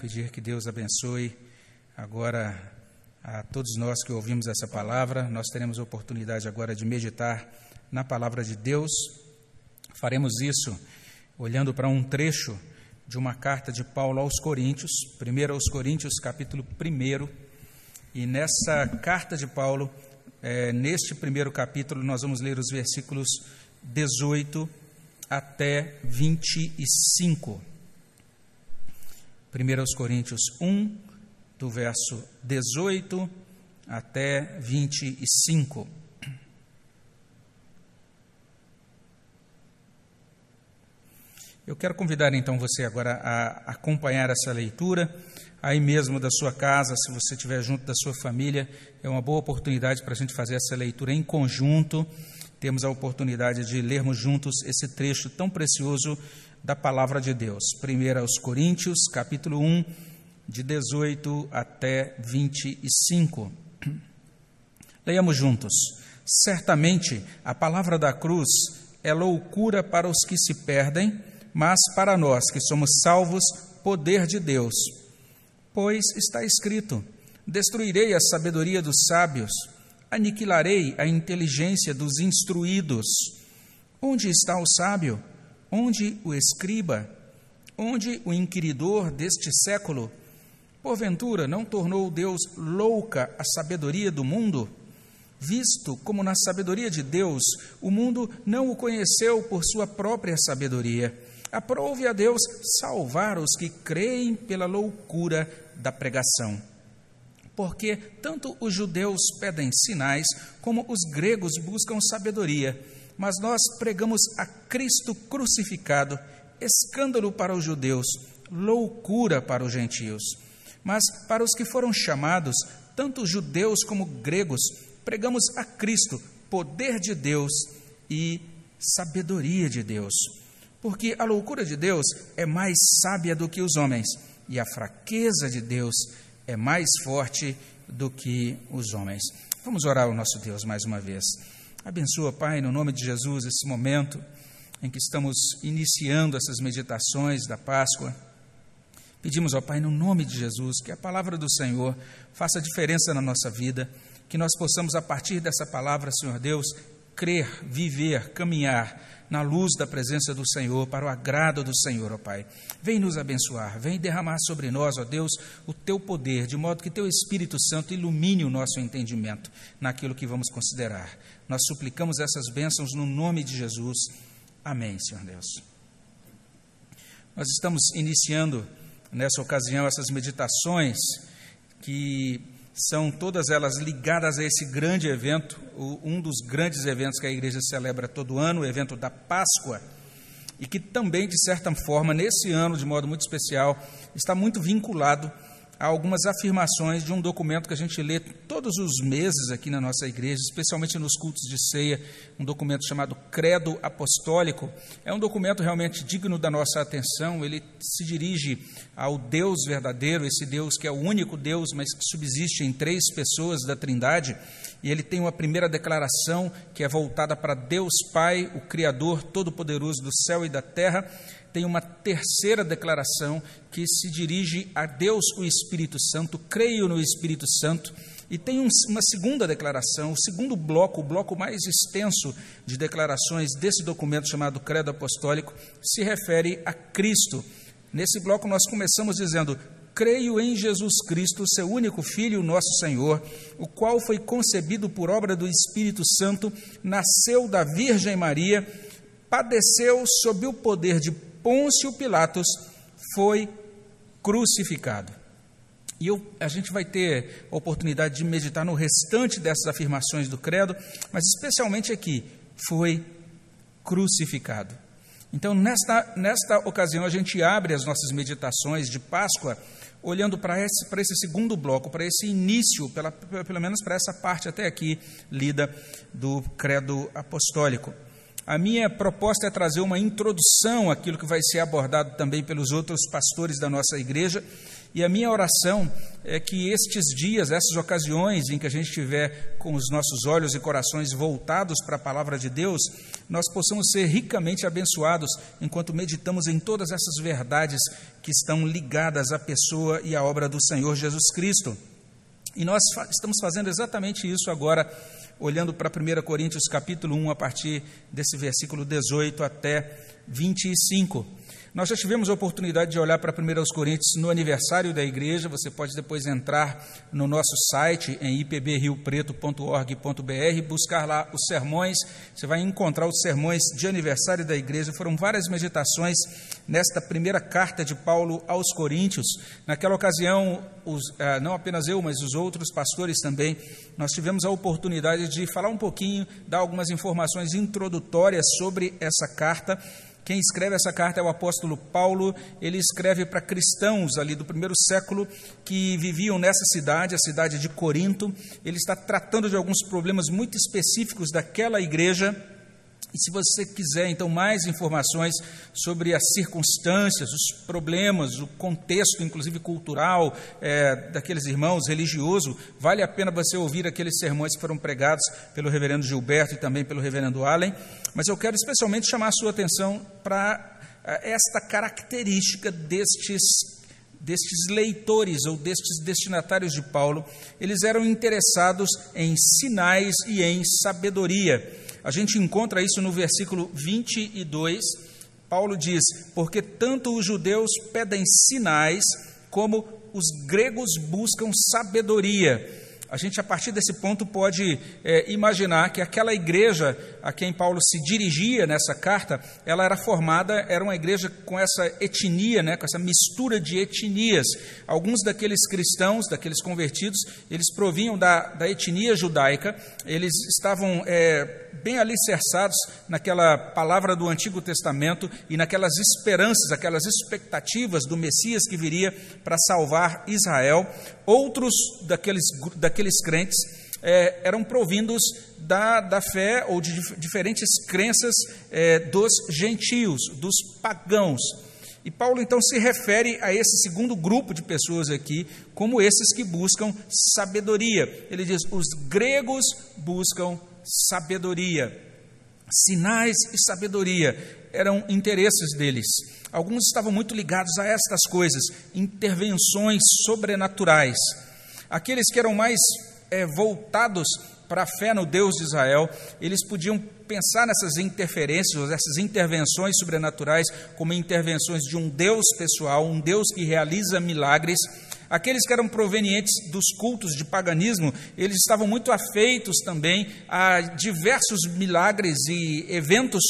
pedir que Deus abençoe agora a todos nós que ouvimos essa palavra. Nós teremos a oportunidade agora de meditar na palavra de Deus. Faremos isso olhando para um trecho de uma carta de Paulo aos Coríntios, 1 aos Coríntios, capítulo 1. E nessa carta de Paulo, é, neste primeiro capítulo, nós vamos ler os versículos 18 até 25. 1 Coríntios 1, do verso 18 até 25. Eu quero convidar então você agora a acompanhar essa leitura, aí mesmo da sua casa, se você estiver junto da sua família, é uma boa oportunidade para a gente fazer essa leitura em conjunto. Temos a oportunidade de lermos juntos esse trecho tão precioso da palavra de Deus. 1 aos Coríntios, capítulo 1, de 18 até 25. Leiamos juntos. Certamente a palavra da cruz é loucura para os que se perdem, mas para nós que somos salvos, poder de Deus. Pois está escrito: Destruirei a sabedoria dos sábios, aniquilarei a inteligência dos instruídos. Onde está o sábio? Onde o escriba? Onde o inquiridor deste século? Porventura, não tornou Deus louca a sabedoria do mundo? Visto como na sabedoria de Deus o mundo não o conheceu por sua própria sabedoria, aprove a Deus salvar os que creem pela loucura da pregação. Porque tanto os judeus pedem sinais, como os gregos buscam sabedoria mas nós pregamos a Cristo crucificado, escândalo para os judeus, loucura para os gentios. Mas para os que foram chamados, tanto judeus como gregos, pregamos a Cristo, poder de Deus e sabedoria de Deus. Porque a loucura de Deus é mais sábia do que os homens, e a fraqueza de Deus é mais forte do que os homens. Vamos orar ao nosso Deus mais uma vez. Abençoa, Pai, no nome de Jesus, esse momento em que estamos iniciando essas meditações da Páscoa. Pedimos ao Pai, no nome de Jesus, que a palavra do Senhor faça diferença na nossa vida, que nós possamos, a partir dessa palavra, Senhor Deus, crer, viver, caminhar na luz da presença do Senhor, para o agrado do Senhor, ó Pai. Vem nos abençoar, vem derramar sobre nós, ó Deus, o teu poder, de modo que teu Espírito Santo ilumine o nosso entendimento naquilo que vamos considerar. Nós suplicamos essas bênçãos no nome de Jesus. Amém, Senhor Deus. Nós estamos iniciando nessa ocasião essas meditações que são todas elas ligadas a esse grande evento, um dos grandes eventos que a igreja celebra todo ano, o evento da Páscoa, e que também, de certa forma, nesse ano, de modo muito especial, está muito vinculado a algumas afirmações de um documento que a gente lê todos os meses aqui na nossa igreja, especialmente nos cultos de ceia, um documento chamado Credo Apostólico. É um documento realmente digno da nossa atenção, ele se dirige ao Deus verdadeiro, esse Deus que é o único Deus, mas que subsiste em três pessoas da Trindade, e ele tem uma primeira declaração que é voltada para Deus Pai, o Criador Todo-Poderoso do céu e da terra tem uma terceira declaração que se dirige a Deus, o Espírito Santo, creio no Espírito Santo, e tem um, uma segunda declaração, o segundo bloco, o bloco mais extenso de declarações desse documento chamado Credo Apostólico, se refere a Cristo. Nesse bloco nós começamos dizendo: Creio em Jesus Cristo, seu único Filho, nosso Senhor, o qual foi concebido por obra do Espírito Santo, nasceu da Virgem Maria, padeceu sob o poder de Pôncio Pilatos foi crucificado. E eu, a gente vai ter a oportunidade de meditar no restante dessas afirmações do credo, mas especialmente aqui, foi crucificado. Então, nesta, nesta ocasião, a gente abre as nossas meditações de Páscoa olhando para esse, para esse segundo bloco, para esse início, pela, pelo menos para essa parte até aqui lida do credo apostólico. A minha proposta é trazer uma introdução àquilo que vai ser abordado também pelos outros pastores da nossa igreja, e a minha oração é que estes dias, essas ocasiões em que a gente estiver com os nossos olhos e corações voltados para a palavra de Deus, nós possamos ser ricamente abençoados enquanto meditamos em todas essas verdades que estão ligadas à pessoa e à obra do Senhor Jesus Cristo. E nós estamos fazendo exatamente isso agora, olhando para 1 Coríntios capítulo 1, a partir desse versículo 18 até 25. Nós já tivemos a oportunidade de olhar para 1 Coríntios no aniversário da igreja. Você pode depois entrar no nosso site em ipbriopreto.org.br, buscar lá os sermões. Você vai encontrar os sermões de aniversário da igreja. Foram várias meditações nesta primeira carta de Paulo aos Coríntios. Naquela ocasião, os, ah, não apenas eu, mas os outros pastores também, nós tivemos a oportunidade de falar um pouquinho, dar algumas informações introdutórias sobre essa carta quem escreve essa carta é o apóstolo Paulo. Ele escreve para cristãos ali do primeiro século que viviam nessa cidade, a cidade de Corinto. Ele está tratando de alguns problemas muito específicos daquela igreja e se você quiser, então, mais informações sobre as circunstâncias, os problemas, o contexto, inclusive cultural, é, daqueles irmãos, religioso, vale a pena você ouvir aqueles sermões que foram pregados pelo reverendo Gilberto e também pelo reverendo Allen. Mas eu quero especialmente chamar a sua atenção para é, esta característica destes destes leitores ou destes destinatários de Paulo, eles eram interessados em sinais e em sabedoria. A gente encontra isso no versículo 22. Paulo diz: Porque tanto os judeus pedem sinais, como os gregos buscam sabedoria. A gente, a partir desse ponto, pode é, imaginar que aquela igreja a quem Paulo se dirigia nessa carta, ela era formada, era uma igreja com essa etnia, né, com essa mistura de etnias. Alguns daqueles cristãos, daqueles convertidos, eles provinham da, da etnia judaica, eles estavam é, bem alicerçados naquela palavra do Antigo Testamento e naquelas esperanças, aquelas expectativas do Messias que viria para salvar Israel. Outros daqueles, daqueles crentes é, eram provindos da, da fé ou de diferentes crenças é, dos gentios, dos pagãos. E Paulo então se refere a esse segundo grupo de pessoas aqui, como esses que buscam sabedoria. Ele diz: os gregos buscam sabedoria. Sinais e sabedoria eram interesses deles. Alguns estavam muito ligados a estas coisas, intervenções sobrenaturais. Aqueles que eram mais é, voltados para a fé no Deus de Israel, eles podiam pensar nessas interferências, essas intervenções sobrenaturais, como intervenções de um Deus pessoal, um Deus que realiza milagres. Aqueles que eram provenientes dos cultos de paganismo, eles estavam muito afeitos também a diversos milagres e eventos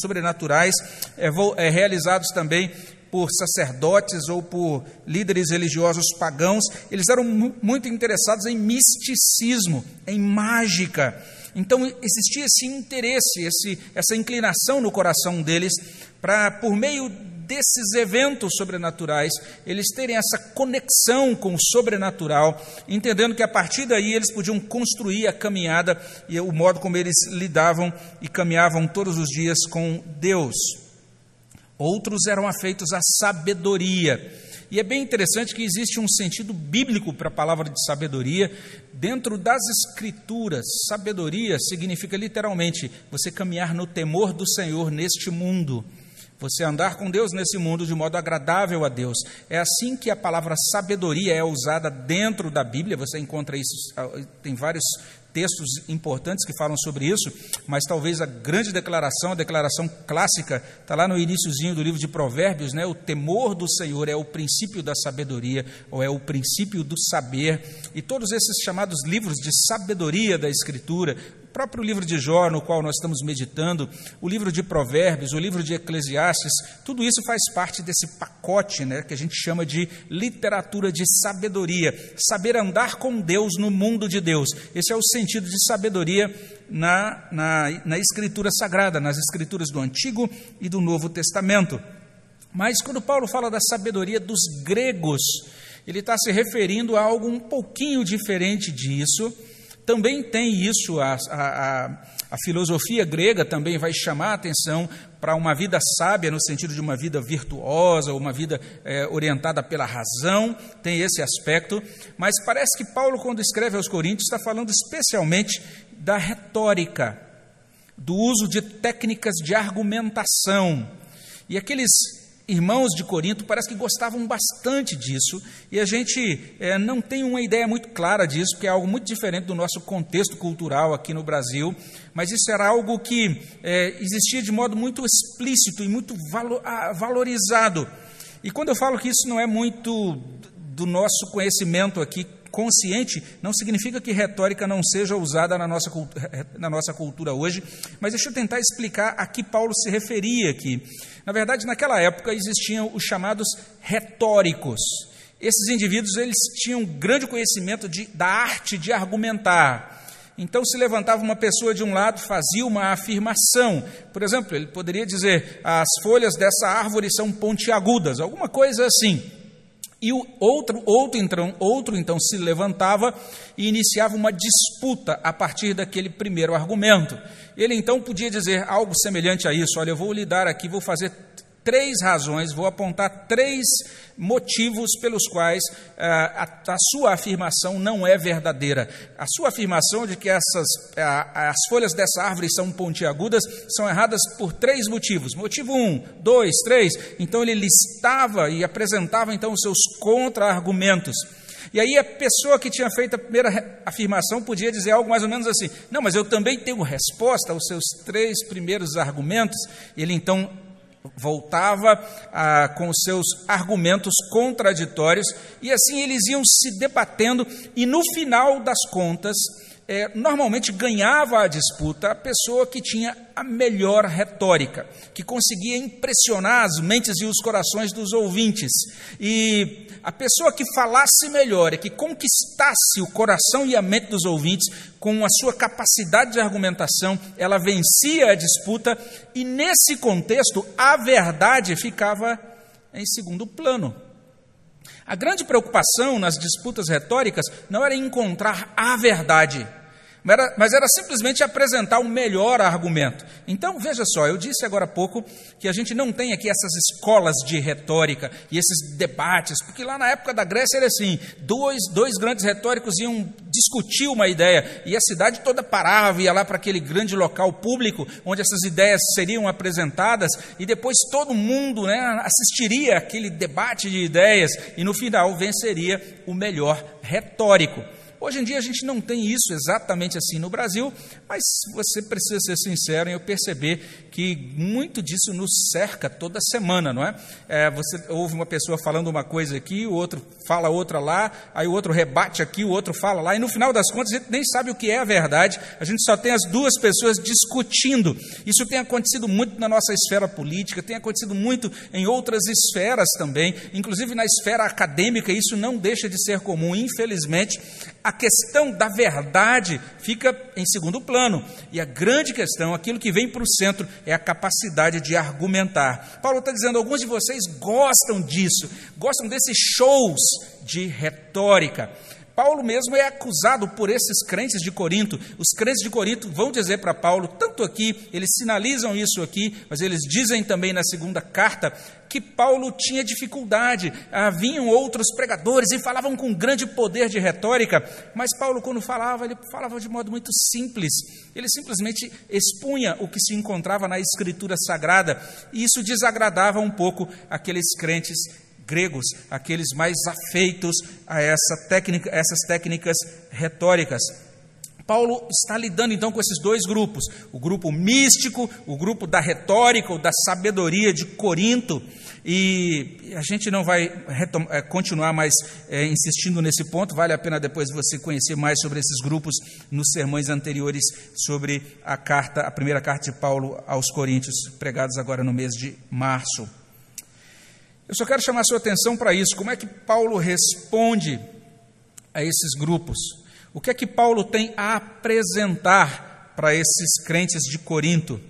sobrenaturais é, é, realizados também por sacerdotes ou por líderes religiosos pagãos, eles eram muito interessados em misticismo, em mágica. Então existia esse interesse, esse, essa inclinação no coração deles para, por meio desses eventos sobrenaturais, eles terem essa conexão com o sobrenatural, entendendo que a partir daí eles podiam construir a caminhada e o modo como eles lidavam e caminhavam todos os dias com Deus. Outros eram afeitos à sabedoria. E é bem interessante que existe um sentido bíblico para a palavra de sabedoria. Dentro das Escrituras, sabedoria significa literalmente você caminhar no temor do Senhor neste mundo. Você andar com Deus nesse mundo de modo agradável a Deus. É assim que a palavra sabedoria é usada dentro da Bíblia. Você encontra isso, ah, tem vários textos importantes que falam sobre isso, mas talvez a grande declaração, a declaração clássica, está lá no iníciozinho do livro de Provérbios, né? O temor do Senhor é o princípio da sabedoria, ou é o princípio do saber. E todos esses chamados livros de sabedoria da Escritura, próprio livro de Jó, no qual nós estamos meditando, o livro de Provérbios, o livro de Eclesiastes, tudo isso faz parte desse pacote né, que a gente chama de literatura de sabedoria. Saber andar com Deus no mundo de Deus. Esse é o sentido de sabedoria na, na, na Escritura Sagrada, nas Escrituras do Antigo e do Novo Testamento. Mas quando Paulo fala da sabedoria dos gregos, ele está se referindo a algo um pouquinho diferente disso também tem isso, a, a, a, filosofia grega também vai chamar a atenção para uma vida sábia, no sentido de uma vida virtuosa, uma vida é, orientada pela razão, tem esse aspecto, mas parece que Paulo, quando escreve aos Coríntios, está falando especialmente da retórica, do uso de técnicas de argumentação. E aqueles irmãos de Corinto parece que gostavam bastante disso, e a gente é, não tem uma ideia muito clara disso, porque é algo muito diferente do nosso contexto cultural aqui no Brasil, mas isso era algo que é, existia de modo muito explícito e muito valorizado. E quando eu falo que isso não é muito do nosso conhecimento aqui consciente não significa que retórica não seja usada na nossa, na nossa cultura hoje, mas deixa eu tentar explicar a que Paulo se referia aqui. Na verdade, naquela época existiam os chamados retóricos. Esses indivíduos eles tinham grande conhecimento de, da arte de argumentar. Então, se levantava uma pessoa de um lado, fazia uma afirmação. Por exemplo, ele poderia dizer: as folhas dessa árvore são pontiagudas, alguma coisa assim. E o outro, outro, então, outro então se levantava e iniciava uma disputa a partir daquele primeiro argumento. Ele então podia dizer algo semelhante a isso: olha, eu vou lhe dar aqui, vou fazer três razões, vou apontar três motivos pelos quais ah, a, a, sua afirmação não é verdadeira. A sua afirmação de que essas, ah, as folhas dessa árvore são pontiagudas são erradas por três motivos. Motivo um, dois, três. Então ele listava e apresentava então os seus contra-argumentos. E aí a pessoa que tinha feito a primeira afirmação podia dizer algo mais ou menos assim: Não, mas eu também tenho resposta aos seus três primeiros argumentos. Ele então voltava ah, com seus argumentos contraditórios, e assim eles iam se debatendo, e no final das contas, é, normalmente ganhava a disputa a pessoa que tinha a melhor retórica, que conseguia impressionar as mentes e os corações dos ouvintes. E a pessoa que falasse melhor e que conquistasse o coração e a mente dos ouvintes com a sua capacidade de argumentação, ela vencia a disputa, e nesse contexto a verdade ficava em segundo plano. A grande preocupação nas disputas retóricas não era encontrar a verdade, mas era, simplesmente apresentar o melhor argumento. Então, veja só, eu disse agora há pouco que a gente não tem aqui essas escolas de retórica e esses debates, porque lá na época da Grécia era assim: dois, dois grandes retóricos iam discutir uma ideia e a cidade toda parava, ia lá para aquele grande local público onde essas ideias seriam apresentadas e depois todo mundo né, assistiria aquele debate de ideias e no final venceria o melhor retórico. Hoje em dia a gente não tem isso exatamente assim no Brasil, mas você precisa ser sincero em eu perceber que muito disso nos cerca toda semana, não é? é? Você ouve uma pessoa falando uma coisa aqui, o outro fala outra lá, aí o outro rebate aqui, o outro fala lá, e no final das contas a gente nem sabe o que é a verdade, a gente só tem as duas pessoas discutindo. Isso tem acontecido muito na nossa esfera política, tem acontecido muito em outras esferas também, inclusive na esfera acadêmica, isso não deixa de ser comum, infelizmente. A questão da verdade fica em segundo plano. E a grande questão, aquilo que vem para o centro, é a capacidade de argumentar. Paulo está dizendo: alguns de vocês gostam disso, gostam desses shows de retórica. Paulo mesmo é acusado por esses crentes de Corinto. Os crentes de Corinto vão dizer para Paulo, tanto aqui, eles sinalizam isso aqui, mas eles dizem também na segunda carta que Paulo tinha dificuldade. Haviam outros pregadores e falavam com grande poder de retórica, mas Paulo, quando falava, ele falava de modo muito simples. Ele simplesmente expunha o que se encontrava na Escritura Sagrada, e isso desagradava um pouco aqueles crentes gregos, aqueles mais afeitos a essa técnica, essas técnicas retóricas. Paulo está lidando então com esses dois grupos, o grupo místico, o grupo da retórica ou da sabedoria de Corinto, e a gente não vai é, continuar mais é, insistindo nesse ponto, vale a pena depois você conhecer mais sobre esses grupos nos sermões anteriores sobre a carta, a primeira carta de Paulo aos Coríntios, pregados agora no mês de março. Eu só quero chamar a sua atenção para isso. Como é que Paulo responde a esses grupos? O que é que Paulo tem a apresentar para esses crentes de Corinto?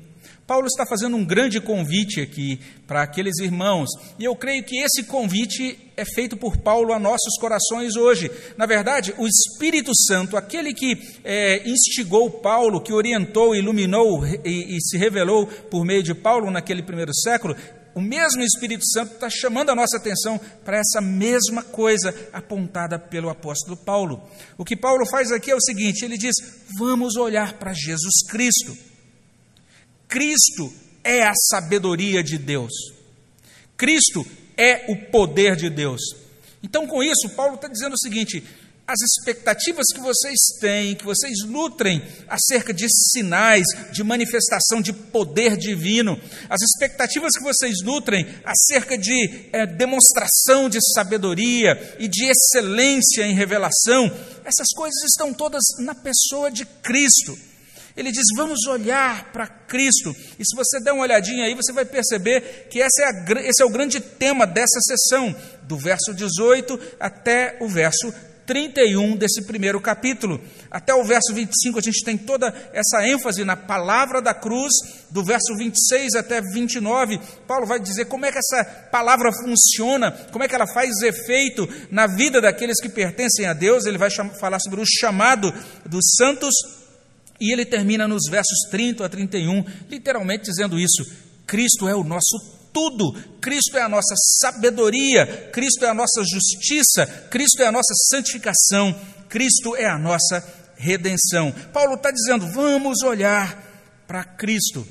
Paulo está fazendo um grande convite aqui para aqueles irmãos, e eu creio que esse convite é feito por Paulo a nossos corações hoje. Na verdade, o Espírito Santo, aquele que é, instigou Paulo, que orientou, iluminou e, e se revelou por meio de Paulo naquele primeiro século, o mesmo Espírito Santo está chamando a nossa atenção para essa mesma coisa apontada pelo apóstolo Paulo. O que Paulo faz aqui é o seguinte: ele diz, vamos olhar para Jesus Cristo. Cristo é a sabedoria de Deus. Cristo é o poder de Deus. Então, com isso, Paulo está dizendo o seguinte: as expectativas que vocês têm, que vocês nutrem acerca de sinais, de manifestação de poder divino, as expectativas que vocês nutrem acerca de é, demonstração de sabedoria e de excelência em revelação, essas coisas estão todas na pessoa de Cristo. Ele diz: vamos olhar para Cristo. E se você der uma olhadinha aí, você vai perceber que é a, esse é o grande tema dessa sessão, do verso 18 até o verso 31 desse primeiro capítulo. Até o verso 25, a gente tem toda essa ênfase na palavra da cruz, do verso 26 até 29. Paulo vai dizer como é que essa palavra funciona, como é que ela faz efeito na vida daqueles que pertencem a Deus. Ele vai falar sobre o chamado dos santos e ele termina nos versos 30 a 31, literalmente dizendo isso: Cristo é o nosso tudo, Cristo é a nossa sabedoria, Cristo é a nossa justiça, Cristo é a nossa santificação, Cristo é a nossa redenção. Paulo está dizendo: vamos olhar para Cristo.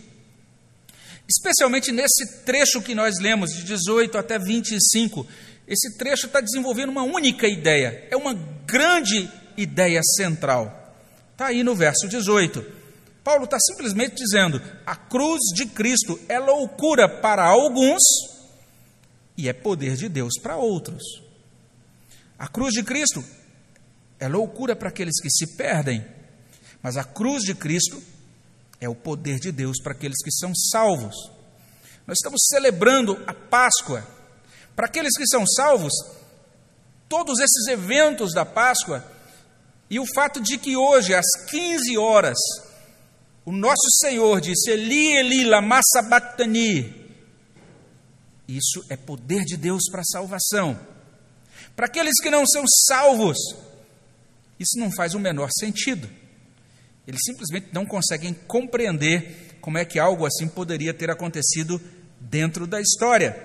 Especialmente nesse trecho que nós lemos, de 18 até 25, esse trecho está desenvolvendo uma única ideia, é uma grande ideia central. Está aí no verso 18. Paulo está simplesmente dizendo: a cruz de Cristo é loucura para alguns e é poder de Deus para outros. A cruz de Cristo é loucura para aqueles que se perdem, mas a cruz de Cristo é o poder de Deus para aqueles que são salvos. Nós estamos celebrando a Páscoa. Para aqueles que são salvos, todos esses eventos da Páscoa e o fato de que hoje, às 15 horas, o nosso Senhor disse: Eli, Eli, lama sabachthani. Isso é poder de Deus para a salvação. Para aqueles que não são salvos, isso não faz o menor sentido. Eles simplesmente não conseguem compreender como é que algo assim poderia ter acontecido dentro da história.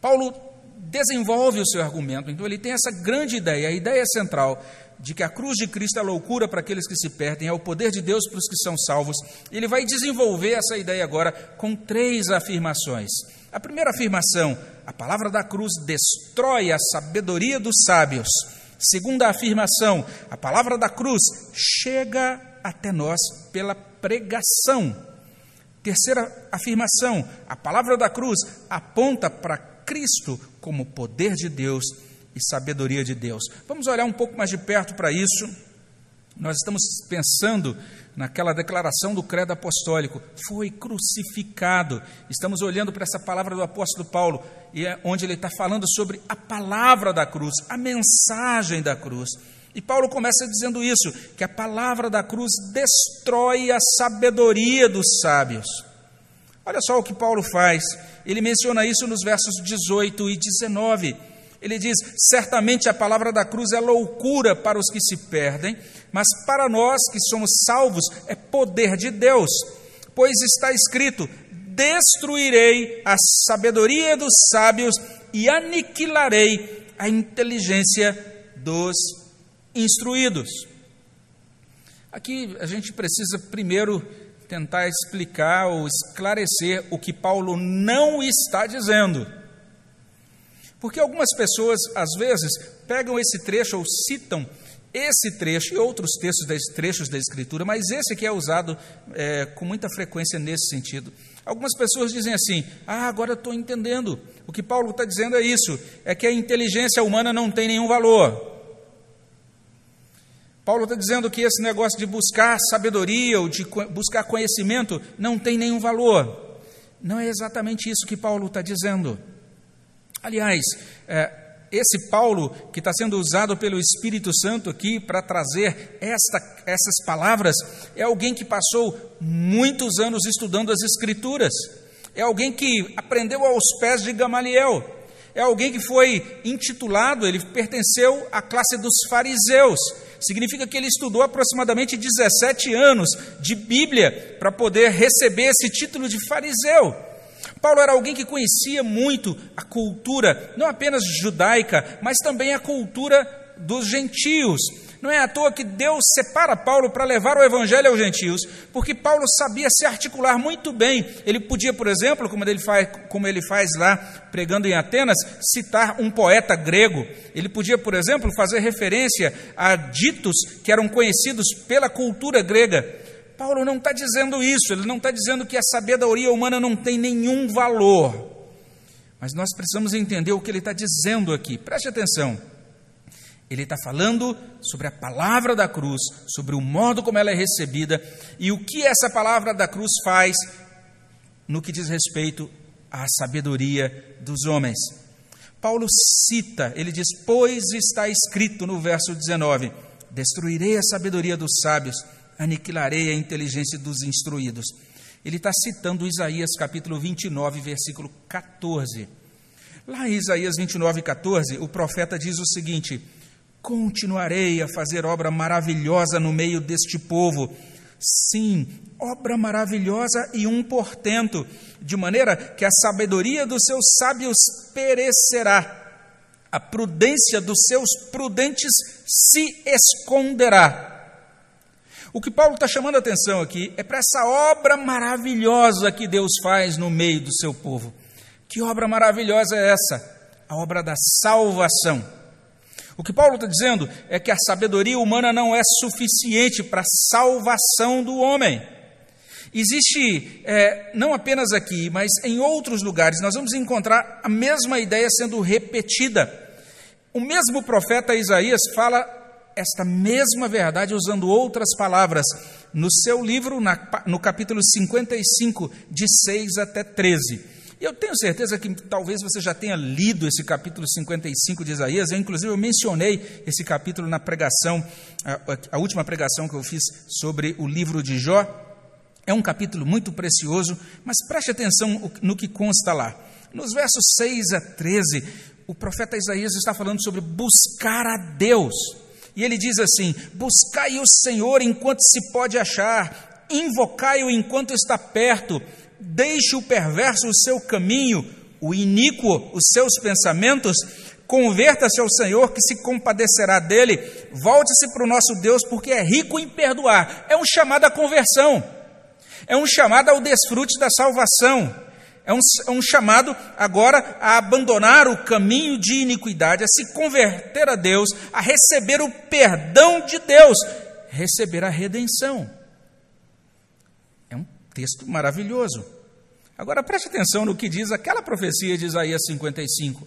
Paulo desenvolve o seu argumento, então ele tem essa grande ideia, a ideia central de que a cruz de Cristo é loucura para aqueles que se perdem, é o poder de Deus para os que são salvos. Ele vai desenvolver essa ideia agora com três afirmações. A primeira afirmação, a palavra da cruz destrói a sabedoria dos sábios. Segunda afirmação, a palavra da cruz chega até nós pela pregação. Terceira afirmação, a palavra da cruz aponta para Cristo como poder de Deus e sabedoria de Deus. Vamos olhar um pouco mais de perto para isso. Nós estamos pensando naquela declaração do credo apostólico, foi crucificado. Estamos olhando para essa palavra do apóstolo Paulo, é onde ele está falando sobre a palavra da cruz, a mensagem da cruz. E Paulo começa dizendo isso, que a palavra da cruz destrói a sabedoria dos sábios. Olha só o que Paulo faz. Ele menciona isso nos versos 18 e 19 ele diz: certamente a palavra da cruz é loucura para os que se perdem, mas para nós que somos salvos é poder de Deus, pois está escrito: destruirei a sabedoria dos sábios e aniquilarei a inteligência dos instruídos. Aqui a gente precisa primeiro tentar explicar ou esclarecer o que Paulo não está dizendo. Porque algumas pessoas, às vezes, pegam esse trecho ou citam esse trecho e outros textos, trechos da Escritura, mas esse aqui é usado é, com muita frequência nesse sentido. Algumas pessoas dizem assim: Ah, agora estou entendendo. O que Paulo está dizendo é isso: é que a inteligência humana não tem nenhum valor. Paulo está dizendo que esse negócio de buscar sabedoria ou de buscar conhecimento não tem nenhum valor. Não é exatamente isso que Paulo está dizendo. Aliás, é, esse Paulo, que está sendo usado pelo Espírito Santo aqui para trazer esta, essas palavras, é alguém que passou muitos anos estudando as Escrituras, é alguém que aprendeu aos pés de Gamaliel, é alguém que foi intitulado, ele pertenceu à classe dos fariseus. Significa que ele estudou aproximadamente 17 anos de Bíblia para poder receber esse título de fariseu. Paulo era alguém que conhecia muito a cultura, não apenas judaica, mas também a cultura dos gentios. Não é à toa que Deus separa Paulo para levar o evangelho aos gentios, porque Paulo sabia se articular muito bem. Ele podia, por exemplo, como ele faz, como ele faz lá pregando em Atenas, citar um poeta grego. Ele podia, por exemplo, fazer referência a ditos que eram conhecidos pela cultura grega. Paulo não está dizendo isso, ele não está dizendo que a sabedoria humana não tem nenhum valor. Mas nós precisamos entender o que ele está dizendo aqui. Preste atenção. Ele está falando sobre a palavra da cruz, sobre o modo como ela é recebida e o que essa palavra da cruz faz no que diz respeito à sabedoria dos homens. Paulo cita, ele diz: Pois está escrito no verso 19: Destruirei a sabedoria dos sábios aniquilarei a inteligência dos instruídos. Ele está citando Isaías capítulo 29, versículo 14. Lá em Isaías 29, 14, o profeta diz o seguinte: Continuarei a fazer obra maravilhosa no meio deste povo. Sim, obra maravilhosa e um portento, de maneira que a sabedoria dos seus sábios perecerá, a prudência dos seus prudentes se esconderá. O que Paulo está chamando a atenção aqui é para essa obra maravilhosa que Deus faz no meio do seu povo. Que obra maravilhosa é essa? A obra da salvação. O que Paulo está dizendo é que a sabedoria humana não é suficiente para a salvação do homem. Existe, é, não apenas aqui, mas em outros lugares, nós vamos encontrar a mesma ideia sendo repetida. O mesmo profeta Isaías fala esta mesma verdade usando outras palavras no seu livro, na, no capítulo 55, de 6 até 13. E eu tenho certeza que talvez você já tenha lido esse capítulo 55 de Isaías. Eu, inclusive, eu mencionei esse capítulo na pregação, a, a última pregação que eu fiz sobre o livro de Jó. É um capítulo muito precioso, mas preste atenção no que consta lá. Nos versos 6 a 13, o profeta Isaías está falando sobre buscar a Deus. E ele diz assim: Buscai o Senhor enquanto se pode achar, invocai-o enquanto está perto, deixe o perverso o seu caminho, o iníquo os seus pensamentos, converta-se ao Senhor que se compadecerá dele, volte-se para o nosso Deus, porque é rico em perdoar. É um chamado à conversão, é um chamado ao desfrute da salvação. É um, é um, chamado agora a abandonar o caminho de iniquidade, a se converter a Deus, a receber o perdão de Deus, receber a redenção. É um texto maravilhoso. Agora preste atenção no que diz aquela profecia de Isaías 55.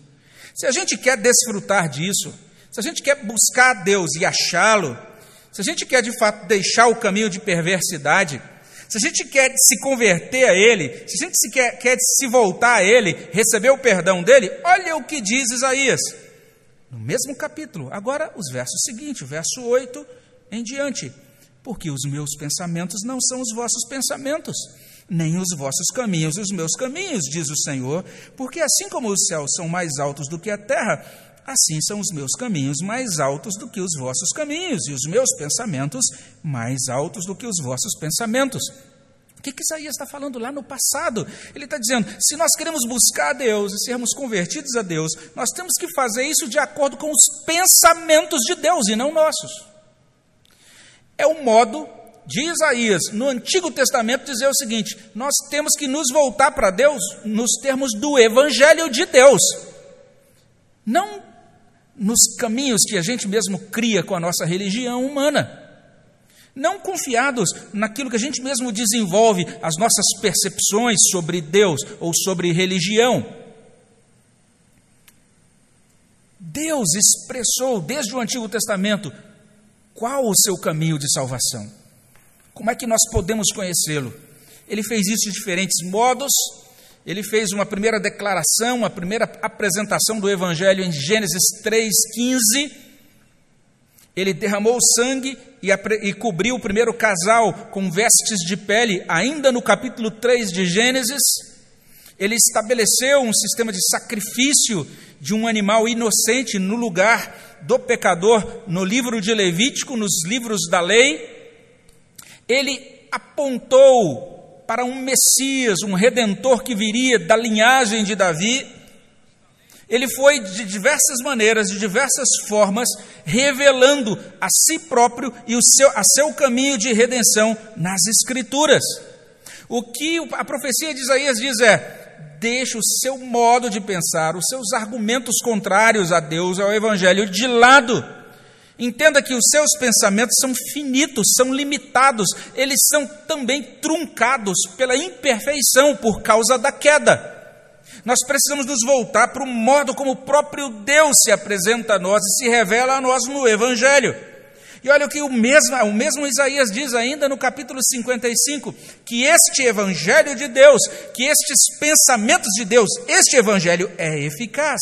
Se a gente quer desfrutar disso, se a gente quer buscar a Deus e achá-lo, se a gente quer de fato deixar o caminho de perversidade, se a gente quer se converter a Ele, se a gente se quer, quer se voltar a Ele, receber o perdão dele, olha o que diz Isaías, no mesmo capítulo, agora os versos seguintes, verso 8 em diante. Porque os meus pensamentos não são os vossos pensamentos, nem os vossos caminhos os meus caminhos, diz o Senhor, porque assim como os céus são mais altos do que a terra, Assim são os meus caminhos mais altos do que os vossos caminhos, e os meus pensamentos mais altos do que os vossos pensamentos. O que, que Isaías está falando lá no passado? Ele está dizendo: se nós queremos buscar a Deus e sermos convertidos a Deus, nós temos que fazer isso de acordo com os pensamentos de Deus e não nossos. É o modo de Isaías, no Antigo Testamento, dizer o seguinte: nós temos que nos voltar para Deus nos termos do Evangelho de Deus. Não nos caminhos que a gente mesmo cria com a nossa religião humana. Não confiados naquilo que a gente mesmo desenvolve, as nossas percepções sobre Deus ou sobre religião. Deus expressou desde o Antigo Testamento qual o seu caminho de salvação. Como é que nós podemos conhecê-lo? Ele fez isso de diferentes modos, Ele fez uma primeira declaração, uma primeira apresentação do Evangelho em Gênesis 3,15. Ele derramou sangue e, e cobriu o primeiro casal com vestes de pele, ainda no capítulo 3 de Gênesis. Ele estabeleceu um sistema de sacrifício de um animal inocente no lugar do pecador no livro de Levítico, nos livros da lei. Ele apontou para um Messias, um redentor que viria da linhagem de Davi. Ele foi de diversas maneiras, de diversas formas, revelando a si próprio e o seu, a seu caminho de redenção nas Escrituras. O que a profecia de Isaías diz é: deixe o seu modo de pensar, os seus argumentos contrários a Deus, ao Evangelho, de lado Entenda que os seus pensamentos são finitos, são limitados, eles são também truncados pela imperfeição por causa da queda. Nós precisamos nos voltar para o modo como o próprio Deus se apresenta a nós e se revela a nós no Evangelho. E olha o que o mesmo, o mesmo Isaías diz ainda no capítulo 55: que este Evangelho de Deus, que estes pensamentos de Deus, este Evangelho é eficaz.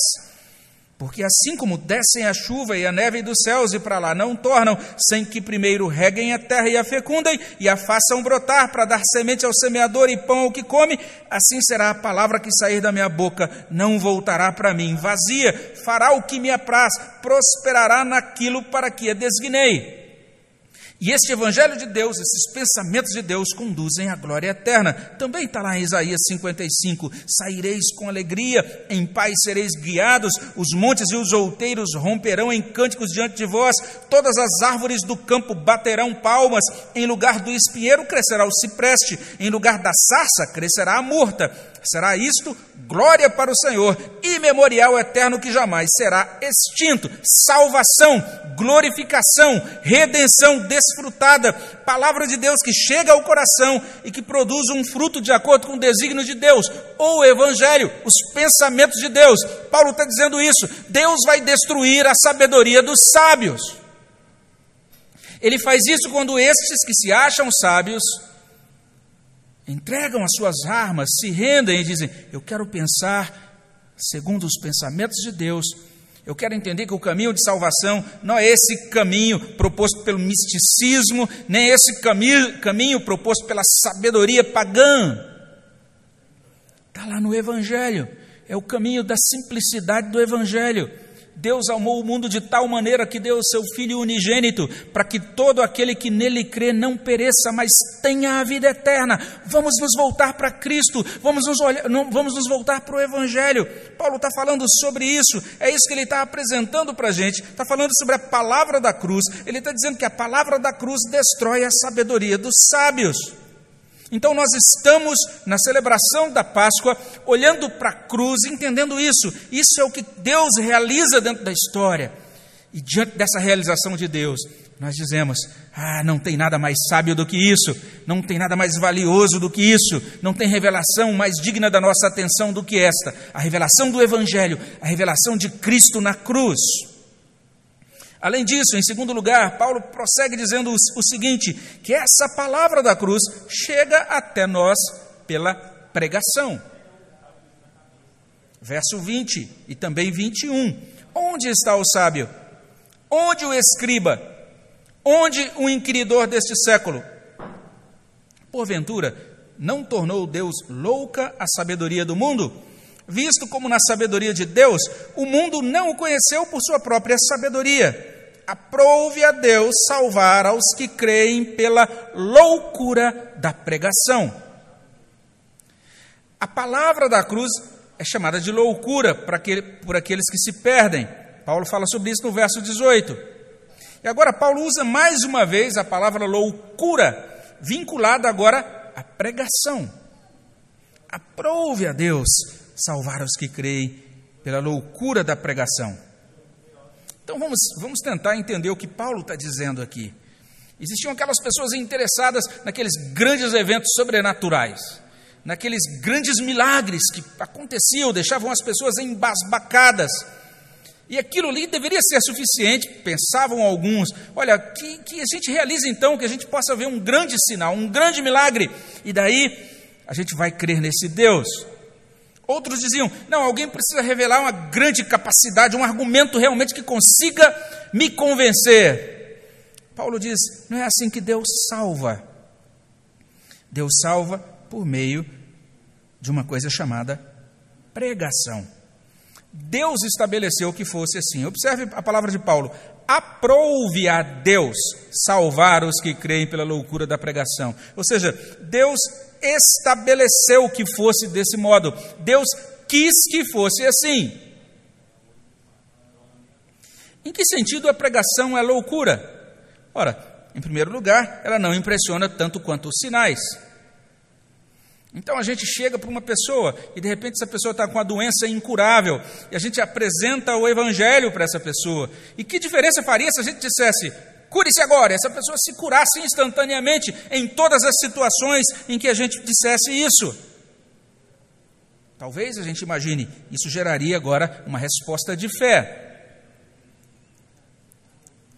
Porque assim como descem a chuva e a neve dos céus e para lá não tornam, sem que primeiro reguem a terra e a fecundem e a façam brotar para dar semente ao semeador e pão ao que come, assim será a palavra que sair da minha boca, não voltará para mim vazia, fará o que me apraz, prosperará naquilo para que a designei. E este Evangelho de Deus, esses pensamentos de Deus, conduzem à glória eterna. Também está lá em Isaías 55: Saireis com alegria, em paz sereis guiados, os montes e os outeiros romperão em cânticos diante de vós, todas as árvores do campo baterão palmas, em lugar do espinheiro crescerá o cipreste, em lugar da sarça crescerá a murta. Será isto glória para o Senhor e memorial eterno que jamais será extinto. Salvação, glorificação, redenção desfrutada, palavra de Deus que chega ao coração e que produz um fruto de acordo com o desígnio de Deus, ou o Evangelho, os pensamentos de Deus. Paulo está dizendo isso. Deus vai destruir a sabedoria dos sábios. Ele faz isso quando estes que se acham sábios entregam as suas armas, se rendem e dizem: Eu quero pensar segundo os pensamentos de Deus. Eu quero entender que o caminho de salvação não é esse caminho proposto pelo misticismo, nem esse caminho, proposto pela sabedoria pagã. Está lá no Evangelho. É o caminho da simplicidade do Evangelho. Deus amou o mundo de tal maneira que deu o seu Filho unigênito, para que todo aquele que nele crê não pereça, mas tenha a vida eterna. Vamos nos voltar para Cristo, vamos nos, olhar, não, vamos nos voltar para o Evangelho. Paulo está falando sobre isso, é isso que ele está apresentando para a gente, está falando sobre a palavra da cruz, ele está dizendo que a palavra da cruz destrói a sabedoria dos sábios. Então nós estamos na celebração da Páscoa, olhando para a cruz, entendendo isso. Isso é o que Deus realiza dentro da história. E diante dessa realização de Deus, nós dizemos: ah, não tem nada mais sábio do que isso, não tem nada mais valioso do que isso, não tem revelação mais digna da nossa atenção do que esta a revelação do Evangelho, a revelação de Cristo na cruz. Além disso, em segundo lugar, Paulo prossegue dizendo o seguinte: que essa palavra da cruz chega até nós pela pregação. Verso 20 e também 21. Onde está o sábio? Onde o escriba? Onde o inquiridor deste século? Porventura, não tornou Deus louca a sabedoria do mundo? Visto como na sabedoria de Deus, o mundo não o conheceu por sua própria sabedoria. Aprove a Deus salvar aos que creem pela loucura da pregação. A palavra da cruz é chamada de loucura por aqueles que se perdem. Paulo fala sobre isso no verso 18. E agora Paulo usa mais uma vez a palavra loucura, vinculada agora à pregação. Aprove a Deus salvar os que creem pela loucura da pregação. Então vamos, vamos tentar entender o que Paulo está dizendo aqui. Existiam aquelas pessoas interessadas naqueles grandes eventos sobrenaturais, naqueles grandes milagres que aconteciam, deixavam as pessoas embasbacadas. E aquilo ali deveria ser suficiente, pensavam alguns. Olha, que, que a gente realize então, que a gente possa ver um grande sinal, um grande milagre, e daí a gente vai crer nesse Deus. Outros diziam: não, alguém precisa revelar uma grande capacidade, um argumento realmente que consiga me convencer. Paulo diz: não é assim que Deus salva. Deus salva por meio de uma coisa chamada pregação. Deus estabeleceu que fosse assim. Observe a palavra de Paulo: aprouve a Deus salvar os que creem pela loucura da pregação. Ou seja, Deus estabeleceu que fosse desse modo. Deus quis que fosse assim. Em que sentido a pregação é loucura? Ora, em primeiro lugar, ela não impressiona tanto quanto os sinais. Então a gente chega para uma pessoa e de repente essa pessoa está com uma doença incurável e a gente apresenta o evangelho para essa pessoa. E que diferença faria se a gente dissesse: Cure-se agora. Essa pessoa se curasse instantaneamente em todas as situações em que a gente dissesse isso. Talvez a gente imagine, isso geraria agora uma resposta de fé.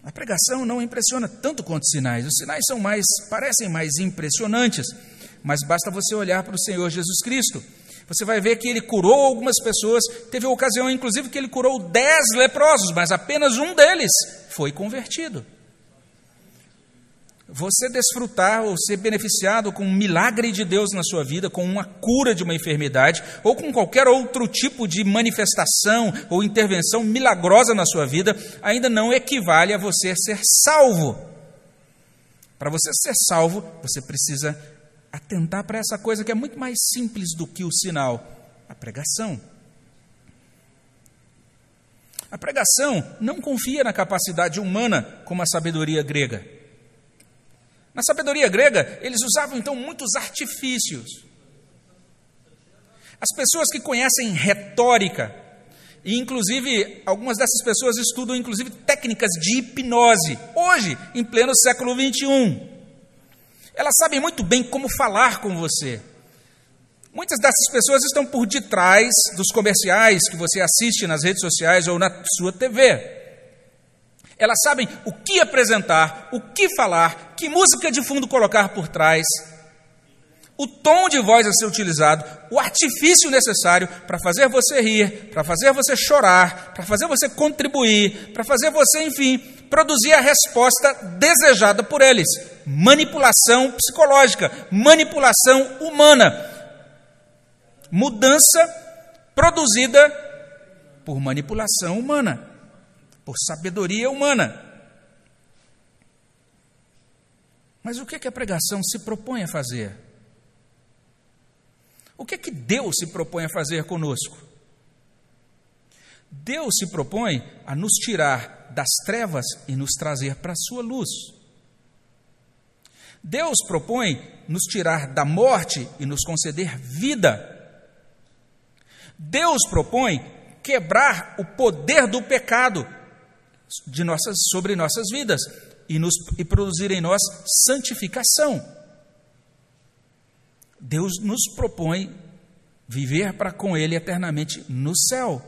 A pregação não impressiona tanto quanto os sinais. Os sinais são mais, parecem mais impressionantes, mas basta você olhar para o Senhor Jesus Cristo. Você vai ver que ele curou algumas pessoas. Teve ocasião, inclusive, que ele curou dez leprosos, mas apenas um deles foi convertido você desfrutar ou ser beneficiado com um milagre de Deus na sua vida, com uma cura de uma enfermidade, ou com qualquer outro tipo de manifestação ou intervenção milagrosa na sua vida, ainda não equivale a você ser salvo. Para você ser salvo, você precisa atentar para essa coisa que é muito mais simples do que o sinal a pregação. A pregação não confia na capacidade humana como a sabedoria grega. Na sabedoria grega, eles usavam então muitos artifícios. As pessoas que conhecem retórica, e inclusive algumas dessas pessoas estudam inclusive técnicas de hipnose, hoje, em pleno século 21. Elas sabem muito bem como falar com você. Muitas dessas pessoas estão por detrás dos comerciais que você assiste nas redes sociais ou na sua TV. Elas sabem o que apresentar, o que falar, que música de fundo colocar por trás, o tom de voz a ser utilizado, o artifício necessário para fazer você rir, para fazer você chorar, para fazer você contribuir, para fazer você, enfim, produzir a resposta desejada por eles. Manipulação psicológica, manipulação humana. Mudança produzida por manipulação humana por sabedoria humana. Mas o que, é que a pregação se propõe a fazer? O que é que Deus se propõe a fazer conosco? Deus se propõe a nos tirar das trevas e nos trazer para a sua luz. Deus propõe nos tirar da morte e nos conceder vida. Deus propõe quebrar o poder do pecado de nossas, sobre nossas vidas e, nos, e produzir em nós santificação. Deus nos propõe viver para com Ele eternamente no céu.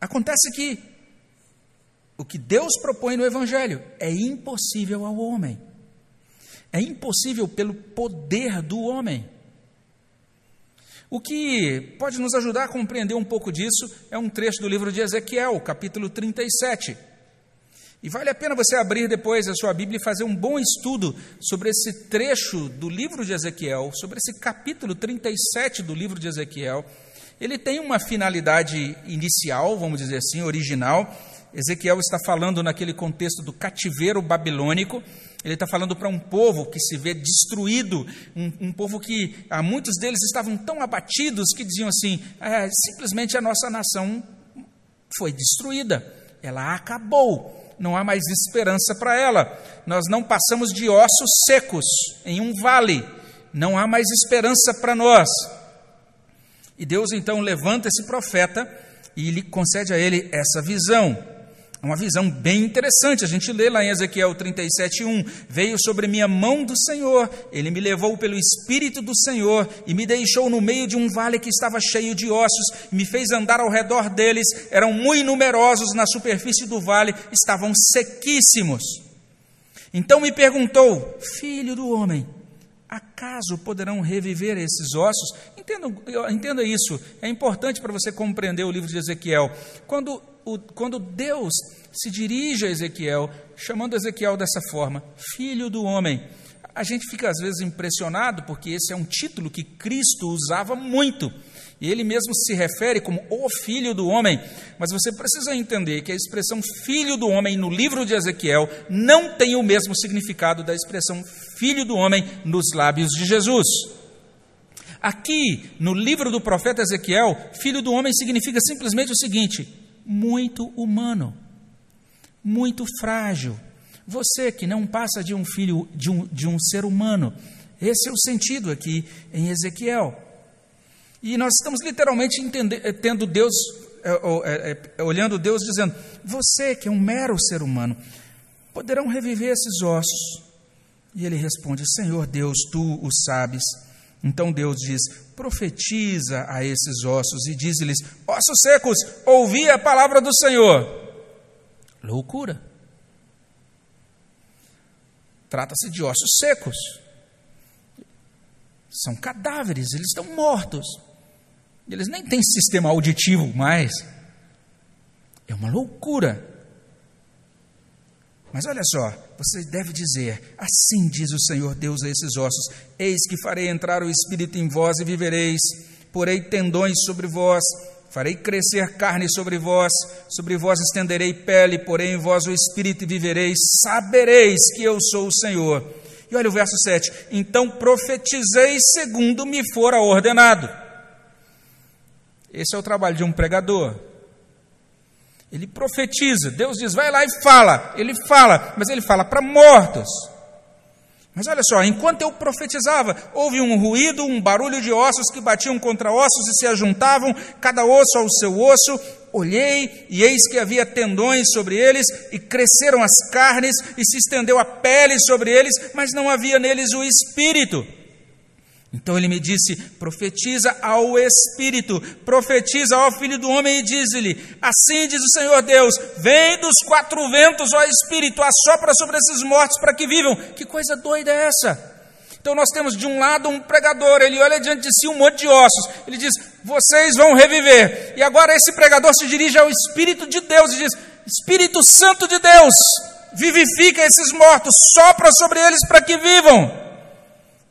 Acontece que o que Deus propõe no Evangelho é impossível ao homem. É impossível pelo poder do homem. O que pode nos ajudar a compreender um pouco disso é um trecho do livro de Ezequiel, capítulo 37. E vale a pena você abrir depois a sua Bíblia e fazer um bom estudo sobre esse trecho do livro de Ezequiel, sobre esse capítulo 37 do livro de Ezequiel. Ele tem uma finalidade inicial, vamos dizer assim, original. Ezequiel está falando naquele contexto do cativeiro babilônico ele está falando para um povo que se vê destruído, um, um, povo que ah, muitos deles estavam tão abatidos que diziam assim: ah, simplesmente a nossa nação foi destruída, ela acabou, não há mais esperança para ela. Nós não passamos de ossos secos em um vale, não há mais esperança para nós. E Deus então levanta esse profeta e lhe concede a ele essa visão. É uma visão bem interessante. A gente lê lá em Ezequiel 37:1, veio sobre mim a mão do Senhor, ele me levou pelo espírito do Senhor e me deixou no meio de um vale que estava cheio de ossos, me fez andar ao redor deles, eram muito numerosos na superfície do vale, estavam sequíssimos. Então me perguntou: Filho do homem, acaso poderão reviver esses ossos? Entenda, entenda isso, é importante para você compreender o livro de Ezequiel. Quando, o, quando Deus se dirige a Ezequiel, chamando Ezequiel dessa forma, filho do homem, a gente fica às vezes impressionado, porque esse é um título que Cristo usava muito. E ele mesmo se refere como o filho do homem. Mas você precisa entender que a expressão filho do homem no livro de Ezequiel não tem o mesmo significado da expressão filho do homem nos lábios de Jesus. Aqui, no livro do profeta Ezequiel, filho do homem significa simplesmente o seguinte: muito humano, muito frágil. Você que não passa de um filho de um, de um ser humano. Esse é o sentido aqui em Ezequiel. E nós estamos literalmente entender, tendo Deus, é, é, olhando Deus dizendo: Você que é um mero ser humano, poderão reviver esses ossos? E ele responde: Senhor Deus, tu o sabes. Então Deus diz: Profetiza a esses ossos e diz-lhes: Ossos secos, ouvi a palavra do Senhor. Loucura. Trata-se de ossos secos. São cadáveres, eles estão mortos. Eles nem têm sistema auditivo mais. É uma loucura. Mas olha só, você deve dizer: Assim diz o Senhor Deus a esses ossos: Eis que farei entrar o espírito em vós e vivereis, porei tendões sobre vós, farei crescer carne sobre vós, sobre vós estenderei pele, porém em vós o espírito e vivereis, sabereis que eu sou o Senhor. E olha o verso 7: Então profetizei segundo me fora ordenado. Esse é o trabalho de um pregador. Ele profetiza. Deus diz, vai lá e fala. Ele fala, mas ele fala para mortos. Mas olha só, enquanto eu profetizava, houve um ruído, um barulho de ossos que batiam contra ossos e se ajuntavam, cada osso ao seu osso. Olhei e eis que havia tendões sobre eles, e cresceram as carnes, e se estendeu a pele sobre eles, mas não havia neles o espírito. Então ele me disse: profetiza ao Espírito, profetiza ao Filho do Homem e diz-lhe: Assim diz o Senhor Deus: Vem dos quatro ventos, ó Espírito, assopra sobre esses mortos para que vivam. Que coisa doida é essa? Então nós temos de um lado um pregador, ele olha diante de si um monte de ossos, ele diz: Vocês vão reviver. E agora esse pregador se dirige ao Espírito de Deus e diz: Espírito Santo de Deus, vivifica esses mortos, sopra sobre eles para que vivam.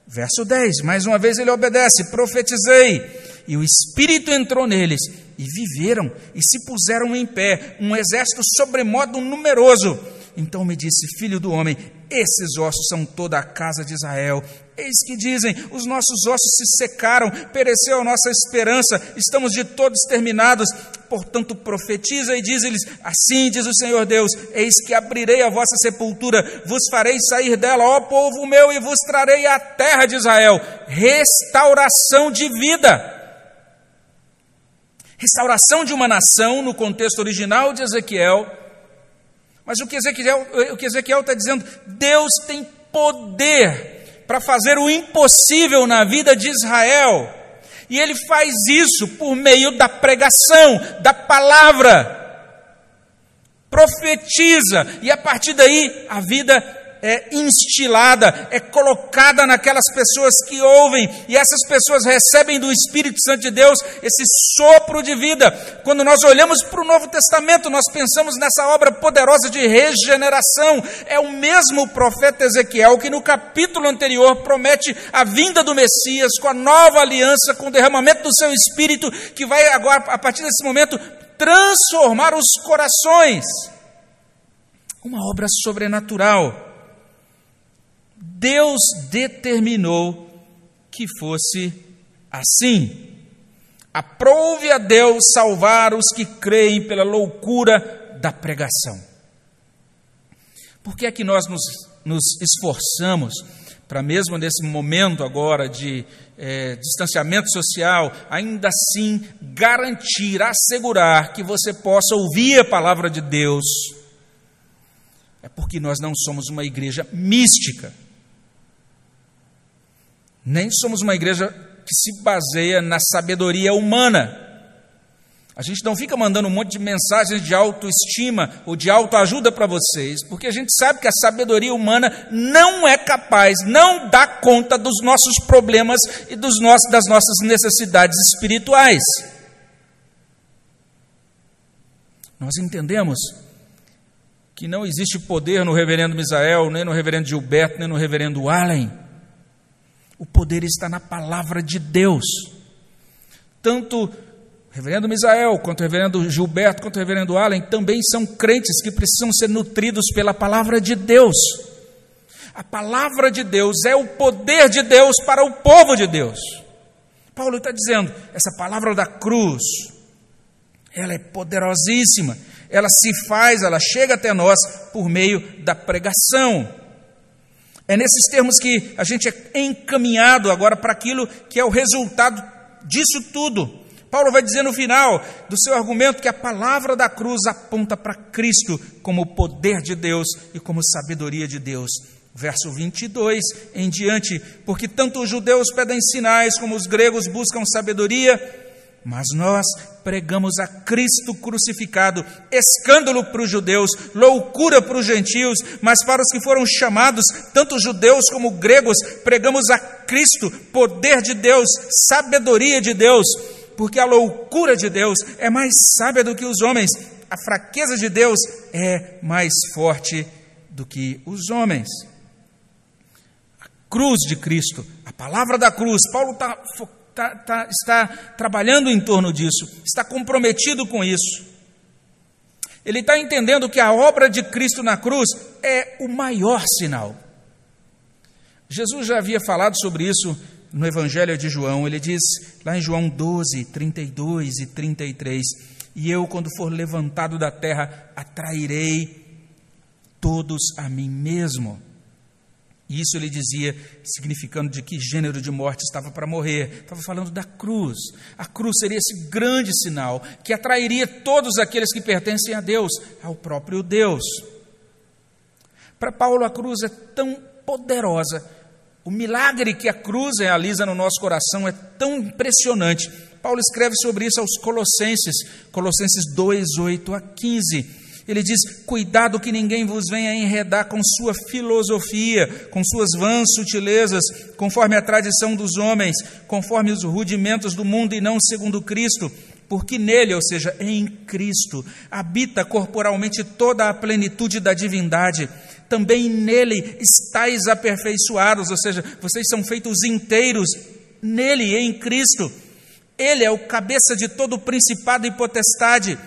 Verso 10, mais uma vez ele obedece: profetizei, e o Espírito entrou neles, e viveram, e se puseram em pé, um exército sobremodo numeroso. Então me disse: Filho do homem, esses ossos são toda a casa de Israel. Eis que dizem: os nossos ossos se secaram, pereceu a nossa esperança, estamos de todos terminados. Portanto, profetiza e diz-lhes: Assim diz o Senhor Deus: Eis que abrirei a vossa sepultura, vos farei sair dela, ó povo meu, e vos trarei à terra de Israel. Restauração de vida. Restauração de uma nação, no contexto original de Ezequiel. Mas o que Ezequiel, o que Ezequiel está dizendo, Deus tem poder para fazer o impossível na vida de Israel. E ele faz isso por meio da pregação, da palavra. Profetiza, e a partir daí a vida é instilada, é colocada naquelas pessoas que ouvem, e essas pessoas recebem do Espírito Santo de Deus esse sopro de vida. Quando nós olhamos para o Novo Testamento, nós pensamos nessa obra poderosa de regeneração. É o mesmo profeta Ezequiel que no capítulo anterior promete a vinda do Messias com a nova aliança, com o derramamento do seu Espírito, que vai agora, a partir desse momento, transformar os corações. Uma obra sobrenatural. Deus determinou que fosse assim. Aprove a Deus salvar os que creem pela loucura da pregação. Por que é que nós nos, nos esforçamos para, mesmo nesse momento agora de é, distanciamento social, ainda assim garantir, assegurar que você possa ouvir a palavra de Deus? É porque nós não somos uma igreja mística nem somos uma igreja que se baseia na sabedoria humana. A gente não fica mandando um monte de mensagens de autoestima ou de autoajuda para vocês, porque a gente sabe que a sabedoria humana não é capaz, não dá conta dos nossos problemas e dos das nossas necessidades espirituais. Nós entendemos que não existe poder no reverendo Misael, nem no reverendo Gilberto, nem no reverendo Allen. O poder está na palavra de Deus. Tanto reverendo Misael, quanto reverendo Gilberto, quanto reverendo Allen, também são crentes que precisam ser nutridos pela palavra de Deus. A palavra de Deus é o poder de Deus para o povo de Deus. Paulo está dizendo, essa palavra da cruz, ela é poderosíssima, ela se faz, ela chega até nós por meio da pregação. É nesses termos que a gente é encaminhado agora para aquilo que é o resultado disso tudo. Paulo vai dizer no final do seu argumento que a palavra da cruz aponta para Cristo como o poder de Deus e como sabedoria de Deus. Verso 22 em diante, porque tanto os judeus pedem sinais como os gregos buscam sabedoria, mas nós pregamos a Cristo crucificado, escândalo para os judeus, loucura para os gentios, mas para os que foram chamados, tanto judeus como gregos, pregamos a Cristo, poder de Deus, sabedoria de Deus porque a loucura de Deus é mais sábia do que os homens, a fraqueza de Deus é mais forte do que os homens. A cruz de Cristo, a palavra da cruz, Paulo tá, tá, tá, está trabalhando em torno disso, está comprometido com isso. Ele está entendendo que a obra de Cristo na cruz é o maior sinal. Jesus já havia falado sobre isso no Evangelho de João, ele diz lá em João 12, 32 e 33: E eu, quando for levantado da terra, atrairei todos a mim mesmo. E isso ele dizia, significando de que gênero de morte estava para morrer. Estava falando da cruz. A cruz seria esse grande sinal que atrairia todos aqueles que pertencem a Deus, ao próprio Deus. Para Paulo, a cruz é tão poderosa o milagre que a cruz realiza no nosso coração é tão impressionante. Paulo escreve sobre isso aos Colossenses, Colossenses 2, 8 a 15. Ele diz: Cuidado que ninguém vos venha enredar com sua filosofia, com suas vãs sutilezas, conforme a tradição dos homens, conforme os rudimentos do mundo e não segundo Cristo porque nele, ou seja, em Cristo, habita corporalmente toda a plenitude da divindade. Também nele estáis aperfeiçoados, ou seja, vocês são feitos inteiros nele, em Cristo. Ele é o cabeça de todo o principado e potestade.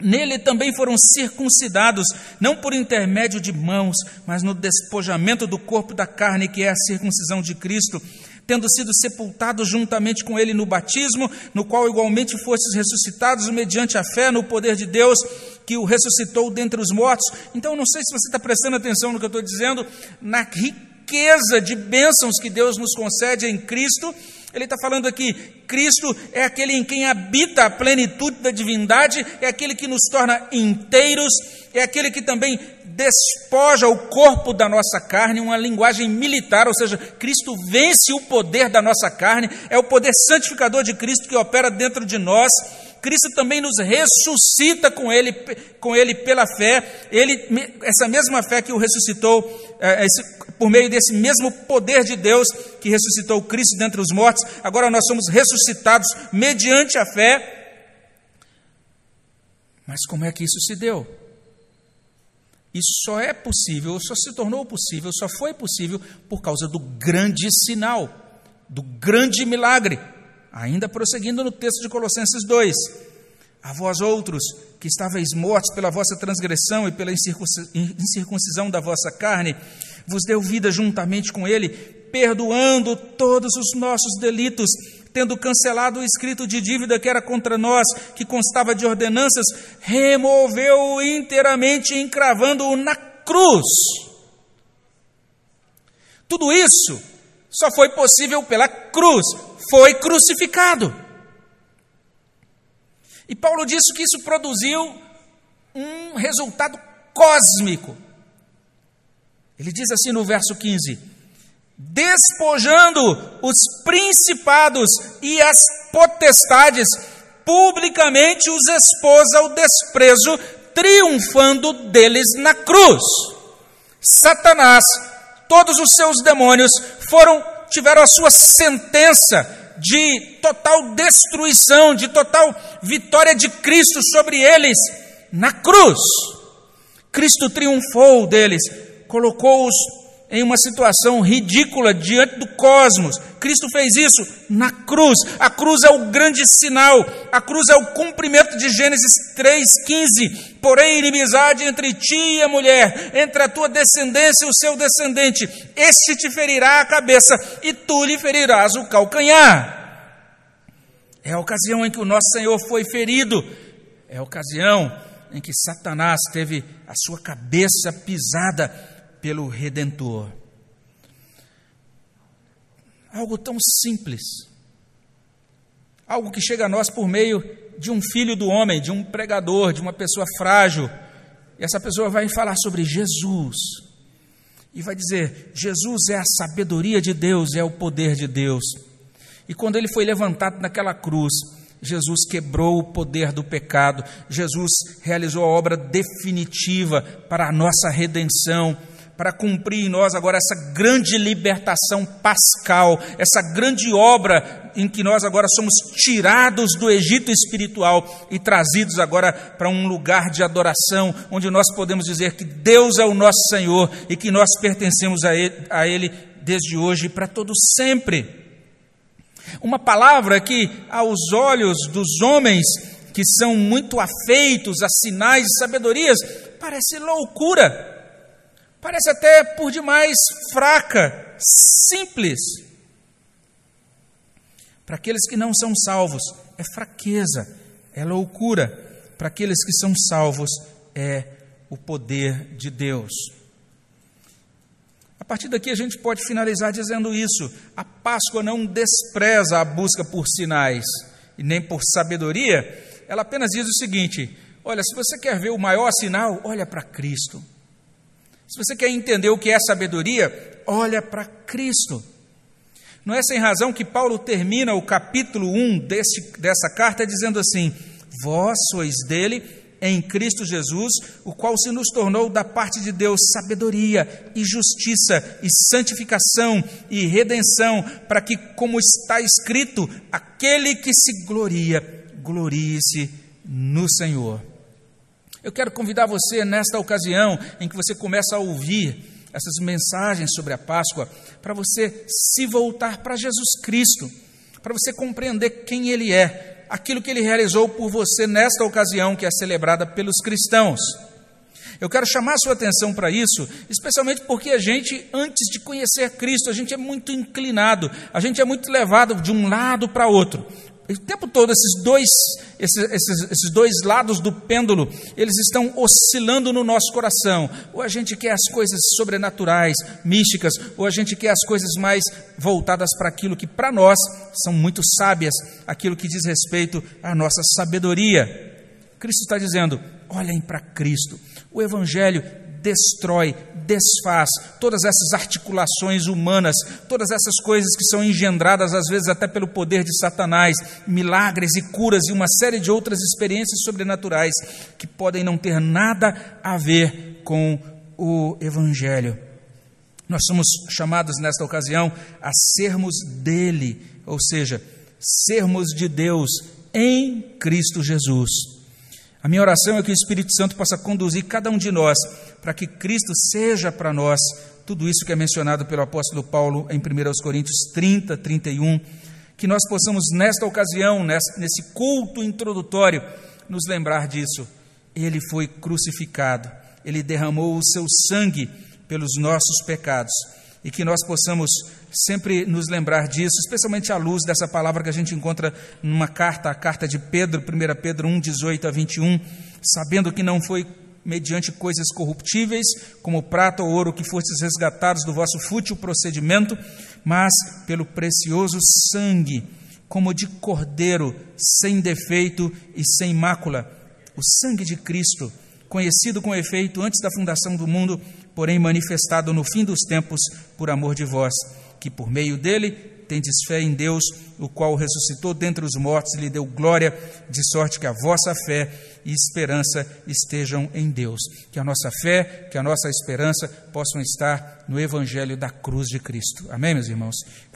Nele também foram circuncidados, não por intermédio de mãos, mas no despojamento do corpo da carne, que é a circuncisão de Cristo tendo sido sepultados juntamente com ele no batismo, no qual igualmente fostes ressuscitados mediante a fé no poder de Deus que o ressuscitou dentre os mortos. Então, não sei se você está prestando atenção no que eu estou dizendo, na riqueza de bênçãos que Deus nos concede em Cristo. Ele está falando aqui, Cristo é aquele em quem habita a plenitude da divindade, é aquele que nos torna inteiros, é aquele que também despoja o corpo da nossa carne, uma linguagem militar, ou seja, Cristo vence o poder da nossa carne, é o poder santificador de Cristo que opera dentro de nós. Cristo também nos ressuscita com ele, com ele pela fé. Ele, essa mesma fé que o ressuscitou, é, esse, por meio desse mesmo poder de Deus que ressuscitou Cristo dentre os mortos, agora nós somos ressuscitados mediante a fé. Mas como é que isso se deu? Isso só é possível, só se tornou possível, só foi possível por causa do grande sinal, do grande milagre. Ainda prosseguindo no texto de Colossenses 2: A vós outros, que estáveis mortos pela vossa transgressão e pela incircuncisão da vossa carne, vos deu vida juntamente com ele, perdoando todos os nossos delitos tendo cancelado o escrito de dívida que era contra nós, que constava de ordenanças, removeu-o inteiramente, encravando-o na cruz. Tudo isso só foi possível pela cruz, foi crucificado. E Paulo disse que isso produziu um resultado cósmico. Ele diz assim no verso 15: despojando os principados e as potestades, publicamente os expôs ao desprezo, triunfando deles na cruz. Satanás, todos os seus demônios foram tiveram a sua sentença de total destruição, de total vitória de Cristo sobre eles na cruz. Cristo triunfou deles, colocou-os em uma situação ridícula diante do cosmos. Cristo fez isso na cruz. A cruz é o grande sinal. A cruz é o cumprimento de Gênesis 3:15. Porém, inimizade entre ti e a mulher, entre a tua descendência e o seu descendente. Este te ferirá a cabeça e tu lhe ferirás o calcanhar. É a ocasião em que o nosso Senhor foi ferido. É a ocasião em que Satanás teve a sua cabeça pisada pelo Redentor. Algo tão simples, algo que chega a nós por meio de um filho do homem, de um pregador, de uma pessoa frágil. E essa pessoa vai falar sobre Jesus. E vai dizer: Jesus é a sabedoria de Deus, é o poder de Deus. E quando ele foi levantado naquela cruz, Jesus quebrou o poder do pecado, Jesus realizou a obra definitiva para a nossa redenção para cumprir em nós agora essa grande libertação pascal, essa grande obra em que nós agora somos tirados do Egito espiritual e trazidos agora para um lugar de adoração, onde nós podemos dizer que Deus é o nosso Senhor e que nós pertencemos a Ele, a ele desde hoje e para todos sempre. Uma palavra que, aos olhos dos homens que são muito afeitos a sinais e sabedorias, parece loucura Parece até por demais fraca, simples. Para aqueles que não são salvos, é fraqueza, é loucura. Para aqueles que são salvos, é o poder de Deus. A partir daqui a gente pode finalizar dizendo isso. A Páscoa não despreza a busca por sinais e nem por sabedoria, ela apenas diz o seguinte: olha, se você quer ver o maior sinal, olha para Cristo. Se você quer entender o que é sabedoria, olha para Cristo. Não é sem razão que Paulo termina o capítulo 1 desse, dessa carta dizendo assim: Vós sois dele em Cristo Jesus, o qual se nos tornou da parte de Deus sabedoria e justiça e santificação e redenção, para que, como está escrito, aquele que se gloria, glorie-se no Senhor. Eu quero convidar você nesta ocasião em que você começa a ouvir essas mensagens sobre a Páscoa, para você se voltar para Jesus Cristo, para você compreender quem Ele é, aquilo que Ele realizou por você nesta ocasião que é celebrada pelos cristãos. Eu quero chamar a sua atenção para isso, especialmente porque a gente, antes de conhecer Cristo, a gente é muito inclinado, a gente é muito levado de um lado para outro o tempo todo esses dois, esses, esses, esses, dois lados do pêndulo, eles estão oscilando no nosso coração. Ou a gente quer as coisas sobrenaturais, místicas, ou a gente quer as coisas mais voltadas para aquilo que para nós são muito sábias, aquilo que diz respeito à nossa sabedoria. Cristo está dizendo: olhem para Cristo. O Evangelho destrói, desfaz todas essas articulações humanas, todas essas coisas que são engendradas às vezes até pelo poder de Satanás, milagres e curas e uma série de outras experiências sobrenaturais que podem não ter nada a ver com o Evangelho. Nós somos chamados nesta ocasião a sermos dele, ou seja, sermos de Deus em Cristo Jesus. A minha oração é que o Espírito Santo possa conduzir cada um de nós para que Cristo seja para nós tudo isso que é mencionado pelo apóstolo Paulo em 1 Coríntios 30, 31. Que nós possamos, nesta ocasião, nesse culto introdutório, nos lembrar disso. Ele foi crucificado, ele derramou o seu sangue pelos nossos pecados e que nós possamos sempre nos lembrar disso, especialmente à luz dessa palavra que a gente encontra numa carta, a carta de Pedro, 1 Pedro 1, 18 a 21, sabendo que não foi mediante coisas corruptíveis, como prata ou ouro, que fostes resgatados do vosso fútil procedimento, mas pelo precioso sangue, como de cordeiro, sem defeito e sem mácula, o sangue de Cristo, conhecido com efeito antes da fundação do mundo, porém manifestado no fim dos tempos por amor de vós, que por meio dele tendes fé em Deus, o qual ressuscitou dentre os mortos e lhe deu glória, de sorte que a vossa fé e esperança estejam em Deus. Que a nossa fé, que a nossa esperança possam estar no Evangelho da cruz de Cristo. Amém, meus irmãos?